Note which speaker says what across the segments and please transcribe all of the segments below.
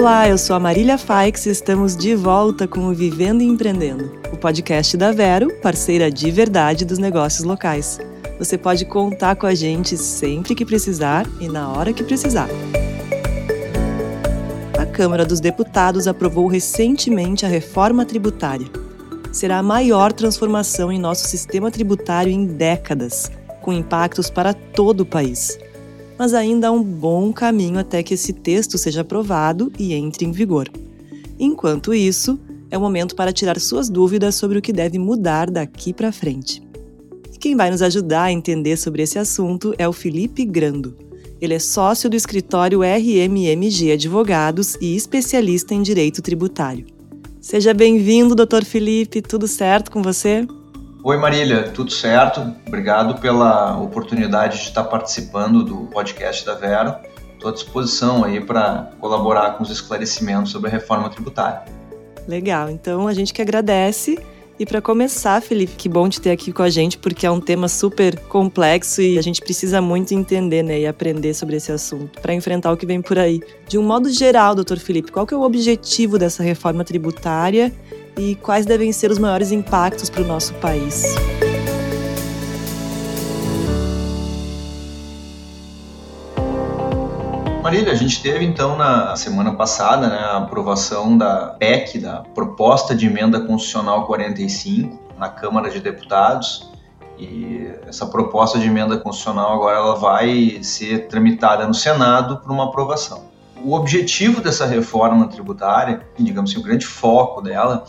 Speaker 1: Olá, eu sou a Marília Faix e estamos de volta com o Vivendo e Empreendendo, o podcast da Vero, parceira de verdade dos negócios locais. Você pode contar com a gente sempre que precisar e na hora que precisar. A Câmara dos Deputados aprovou recentemente a reforma tributária. Será a maior transformação em nosso sistema tributário em décadas, com impactos para todo o país mas ainda há um bom caminho até que esse texto seja aprovado e entre em vigor. Enquanto isso, é o momento para tirar suas dúvidas sobre o que deve mudar daqui para frente. E quem vai nos ajudar a entender sobre esse assunto é o Felipe Grando. Ele é sócio do escritório RMMG Advogados e especialista em direito tributário. Seja bem-vindo, doutor Felipe. Tudo certo com você?
Speaker 2: Oi Marília, tudo certo? Obrigado pela oportunidade de estar participando do podcast da Vero. Estou à disposição aí para colaborar com os esclarecimentos sobre a reforma tributária.
Speaker 1: Legal, então a gente que agradece. E para começar, Felipe, que bom te ter aqui com a gente, porque é um tema super complexo e a gente precisa muito entender né, e aprender sobre esse assunto para enfrentar o que vem por aí. De um modo geral, doutor Felipe, qual que é o objetivo dessa reforma tributária e quais devem ser os maiores impactos para o nosso país.
Speaker 2: Marília, a gente teve então na semana passada né, a aprovação da PEC, da Proposta de Emenda Constitucional 45, na Câmara de Deputados. E essa proposta de emenda constitucional agora ela vai ser tramitada no Senado para uma aprovação. O objetivo dessa reforma tributária, digamos assim, o grande foco dela,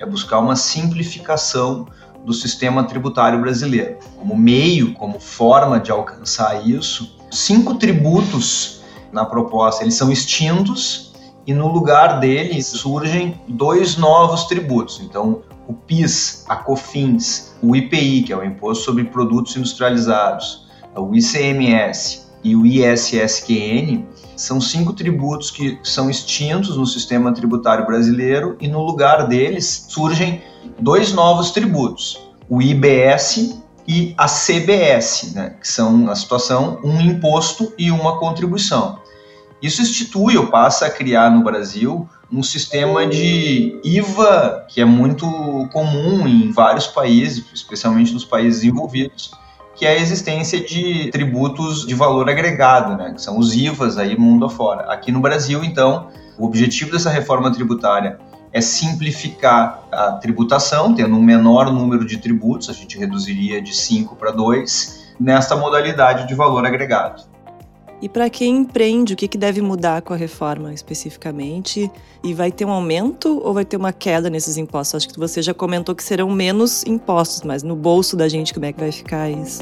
Speaker 2: é buscar uma simplificação do sistema tributário brasileiro. Como meio, como forma de alcançar isso, cinco tributos na proposta eles são extintos e no lugar deles surgem dois novos tributos. Então, o PIS, a COFINS, o IPI, que é o Imposto sobre Produtos Industrializados, o ICMS e o ISSQN, são cinco tributos que são extintos no sistema tributário brasileiro e no lugar deles surgem dois novos tributos, o IBS e a CBS, né, que são, na situação, um imposto e uma contribuição. Isso institui ou passa a criar no Brasil um sistema de IVA que é muito comum em vários países, especialmente nos países envolvidos, que é a existência de tributos de valor agregado, né, que são os IVAs aí mundo afora. Aqui no Brasil, então, o objetivo dessa reforma tributária é simplificar a tributação, tendo um menor número de tributos, a gente reduziria de 5 para 2, nesta modalidade de valor agregado.
Speaker 1: E para quem empreende, o que, que deve mudar com a reforma especificamente? E vai ter um aumento ou vai ter uma queda nesses impostos? Acho que você já comentou que serão menos impostos, mas no bolso da gente, como é que vai ficar isso?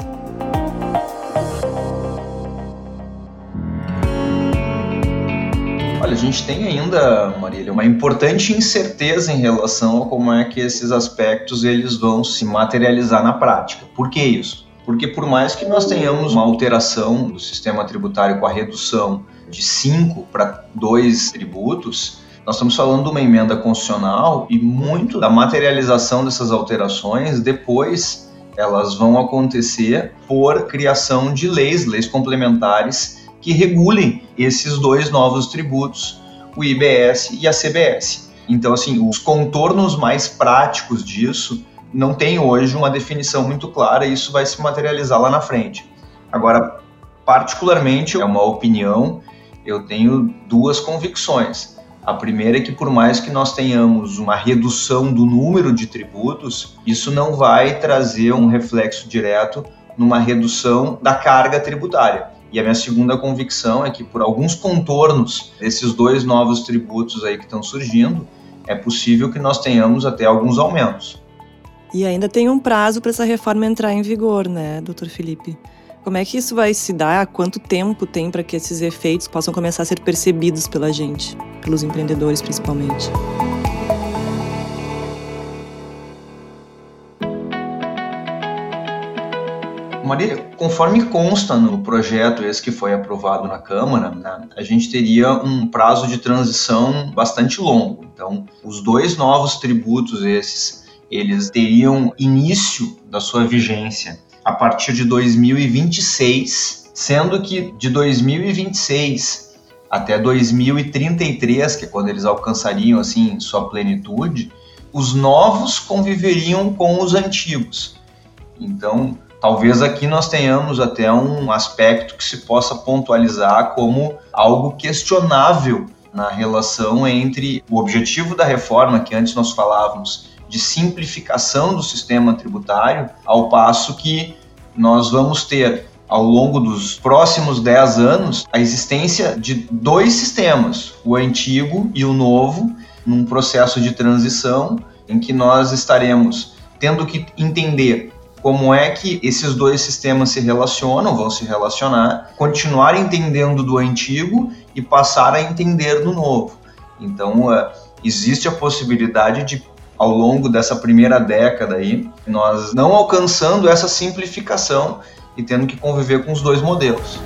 Speaker 2: Olha, a gente tem ainda, Marília, uma importante incerteza em relação a como é que esses aspectos eles vão se materializar na prática. Por que isso? Porque por mais que nós tenhamos uma alteração do sistema tributário com a redução de 5 para 2 tributos, nós estamos falando de uma emenda constitucional e muito da materialização dessas alterações depois elas vão acontecer por criação de leis, leis complementares que regulem esses dois novos tributos, o IBS e a CBS. Então, assim, os contornos mais práticos disso não tem hoje uma definição muito clara e isso vai se materializar lá na frente. Agora, particularmente, é uma opinião, eu tenho duas convicções. A primeira é que, por mais que nós tenhamos uma redução do número de tributos, isso não vai trazer um reflexo direto numa redução da carga tributária. E a minha segunda convicção é que, por alguns contornos desses dois novos tributos aí que estão surgindo, é possível que nós tenhamos até alguns aumentos.
Speaker 1: E ainda tem um prazo para essa reforma entrar em vigor, né, doutor Felipe? Como é que isso vai se dar? Quanto tempo tem para que esses efeitos possam começar a ser percebidos pela gente, pelos empreendedores principalmente?
Speaker 2: Maria, conforme consta no projeto esse que foi aprovado na Câmara, né, a gente teria um prazo de transição bastante longo. Então, os dois novos tributos esses eles teriam início da sua vigência a partir de 2026, sendo que de 2026 até 2033, que é quando eles alcançariam assim sua plenitude, os novos conviveriam com os antigos. Então, talvez aqui nós tenhamos até um aspecto que se possa pontualizar como algo questionável na relação entre o objetivo da reforma que antes nós falávamos de simplificação do sistema tributário, ao passo que nós vamos ter ao longo dos próximos 10 anos a existência de dois sistemas, o antigo e o novo, num processo de transição em que nós estaremos tendo que entender como é que esses dois sistemas se relacionam, vão se relacionar, continuar entendendo do antigo e passar a entender do novo. Então, uh, existe a possibilidade de, ao longo dessa primeira década aí, nós não alcançando essa simplificação e tendo que conviver com os dois modelos.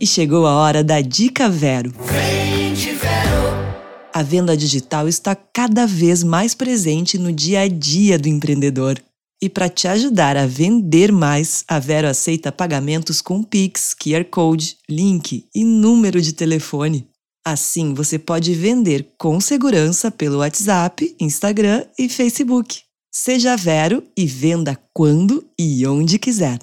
Speaker 1: E chegou a hora da Dica Vero. A venda digital está cada vez mais presente no dia a dia do empreendedor. E para te ajudar a vender mais, a Vero aceita pagamentos com Pix, QR Code, link e número de telefone. Assim, você pode vender com segurança pelo WhatsApp, Instagram e Facebook. Seja Vero e venda quando e onde quiser.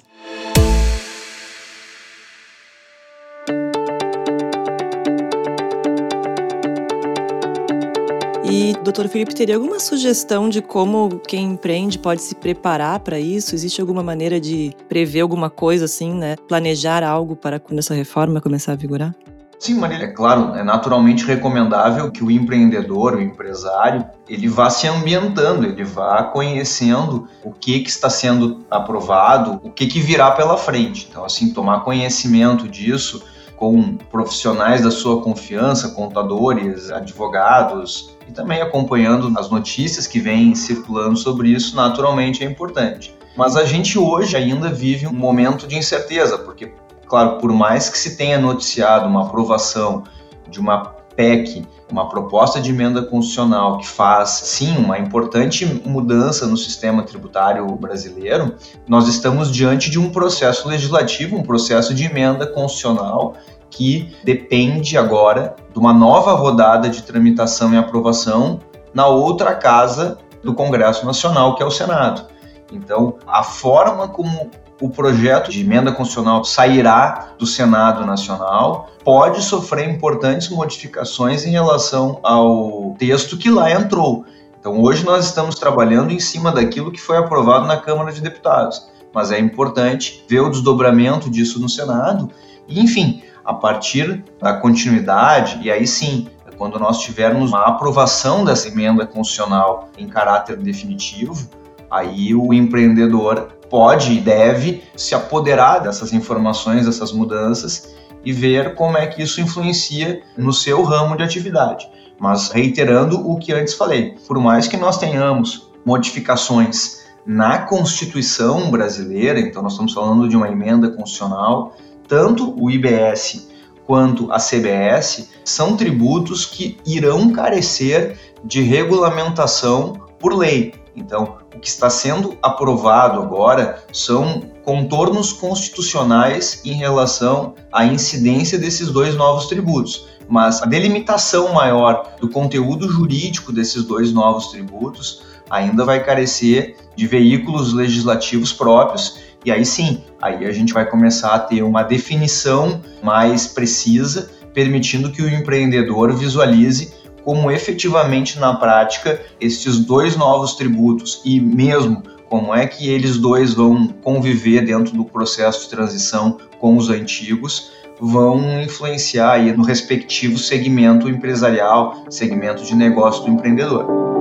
Speaker 1: E, doutor Felipe, teria alguma sugestão de como quem empreende pode se preparar para isso? Existe alguma maneira de prever alguma coisa assim, né? Planejar algo para quando essa reforma começar a vigorar?
Speaker 2: Sim, Marília, é claro, é naturalmente recomendável que o empreendedor, o empresário, ele vá se ambientando, ele vá conhecendo o que, que está sendo aprovado, o que, que virá pela frente. Então, assim, tomar conhecimento disso com profissionais da sua confiança, contadores, advogados, e também acompanhando as notícias que vêm circulando sobre isso, naturalmente é importante. Mas a gente hoje ainda vive um momento de incerteza, porque Claro, por mais que se tenha noticiado uma aprovação de uma PEC, uma proposta de emenda constitucional que faz, sim, uma importante mudança no sistema tributário brasileiro, nós estamos diante de um processo legislativo, um processo de emenda constitucional que depende agora de uma nova rodada de tramitação e aprovação na outra casa do Congresso Nacional, que é o Senado. Então, a forma como o projeto de emenda constitucional sairá do Senado Nacional, pode sofrer importantes modificações em relação ao texto que lá entrou. Então, hoje nós estamos trabalhando em cima daquilo que foi aprovado na Câmara de Deputados, mas é importante ver o desdobramento disso no Senado. E, enfim, a partir da continuidade, e aí sim, quando nós tivermos uma aprovação dessa emenda constitucional em caráter definitivo, aí o empreendedor pode e deve se apoderar dessas informações, dessas mudanças e ver como é que isso influencia no seu ramo de atividade. Mas reiterando o que antes falei, por mais que nós tenhamos modificações na Constituição brasileira, então nós estamos falando de uma emenda constitucional, tanto o IBS quanto a CBS são tributos que irão carecer de regulamentação por lei. Então, o que está sendo aprovado agora são contornos constitucionais em relação à incidência desses dois novos tributos. Mas a delimitação maior do conteúdo jurídico desses dois novos tributos ainda vai carecer de veículos legislativos próprios e aí sim, aí a gente vai começar a ter uma definição mais precisa, permitindo que o empreendedor visualize como efetivamente na prática estes dois novos tributos e mesmo como é que eles dois vão conviver dentro do processo de transição com os antigos vão influenciar aí no respectivo segmento empresarial, segmento de negócio do empreendedor.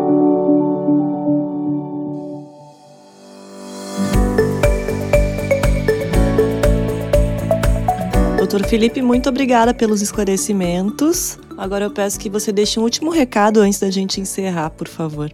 Speaker 1: Doutor Felipe, muito obrigada pelos esclarecimentos. Agora eu peço que você deixe um último recado antes da gente encerrar, por favor.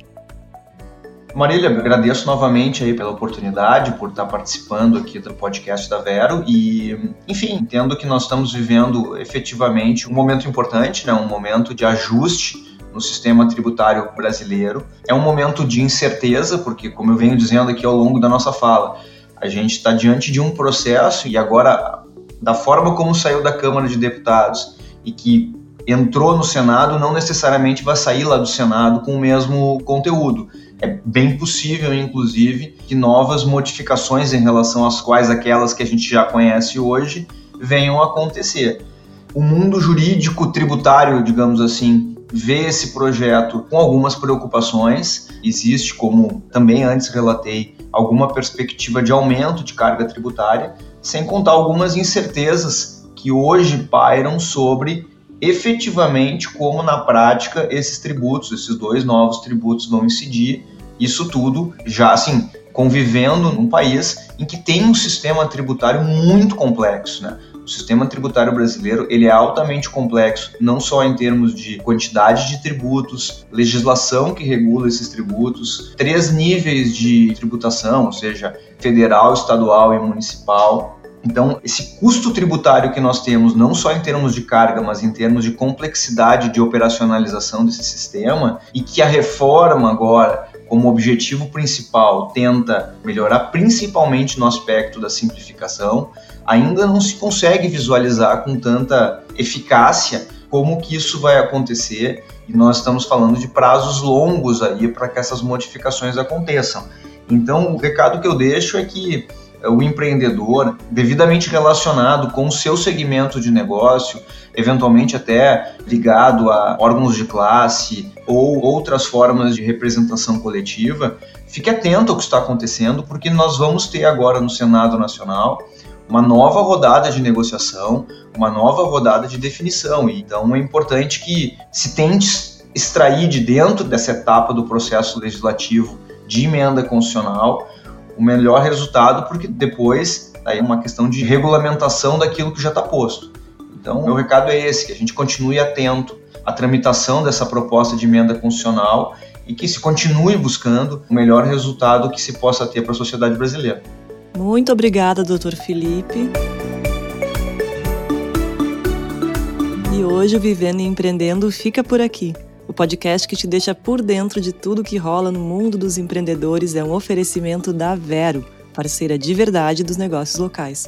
Speaker 2: Marília, agradeço novamente aí pela oportunidade, por estar participando aqui do podcast da Vero e, enfim, entendo que nós estamos vivendo efetivamente um momento importante, né, um momento de ajuste no sistema tributário brasileiro. É um momento de incerteza, porque, como eu venho dizendo aqui ao longo da nossa fala, a gente está diante de um processo e agora da forma como saiu da Câmara de Deputados e que entrou no Senado, não necessariamente vai sair lá do Senado com o mesmo conteúdo. É bem possível, inclusive, que novas modificações em relação às quais aquelas que a gente já conhece hoje venham a acontecer. O mundo jurídico tributário, digamos assim, vê esse projeto com algumas preocupações. Existe, como também antes relatei, alguma perspectiva de aumento de carga tributária, sem contar algumas incertezas que hoje pairam sobre efetivamente como na prática esses tributos, esses dois novos tributos vão incidir. Isso tudo já assim convivendo num país em que tem um sistema tributário muito complexo, né? O sistema tributário brasileiro ele é altamente complexo, não só em termos de quantidade de tributos, legislação que regula esses tributos, três níveis de tributação, ou seja, federal, estadual e municipal, então, esse custo tributário que nós temos, não só em termos de carga, mas em termos de complexidade de operacionalização desse sistema, e que a reforma agora, como objetivo principal, tenta melhorar principalmente no aspecto da simplificação, ainda não se consegue visualizar com tanta eficácia como que isso vai acontecer, e nós estamos falando de prazos longos aí para que essas modificações aconteçam. Então, o recado que eu deixo é que o empreendedor devidamente relacionado com o seu segmento de negócio, eventualmente até ligado a órgãos de classe ou outras formas de representação coletiva, fique atento ao que está acontecendo, porque nós vamos ter agora no Senado Nacional uma nova rodada de negociação, uma nova rodada de definição. Então é importante que se tente extrair de dentro dessa etapa do processo legislativo de emenda constitucional o melhor resultado, porque depois aí é uma questão de regulamentação daquilo que já está posto. Então, meu recado é esse, que a gente continue atento à tramitação dessa proposta de emenda constitucional e que se continue buscando o melhor resultado que se possa ter para a sociedade brasileira.
Speaker 1: Muito obrigada, doutor Felipe. E hoje o Vivendo e Empreendendo fica por aqui. O podcast que te deixa por dentro de tudo que rola no mundo dos empreendedores é um oferecimento da Vero, parceira de verdade dos negócios locais.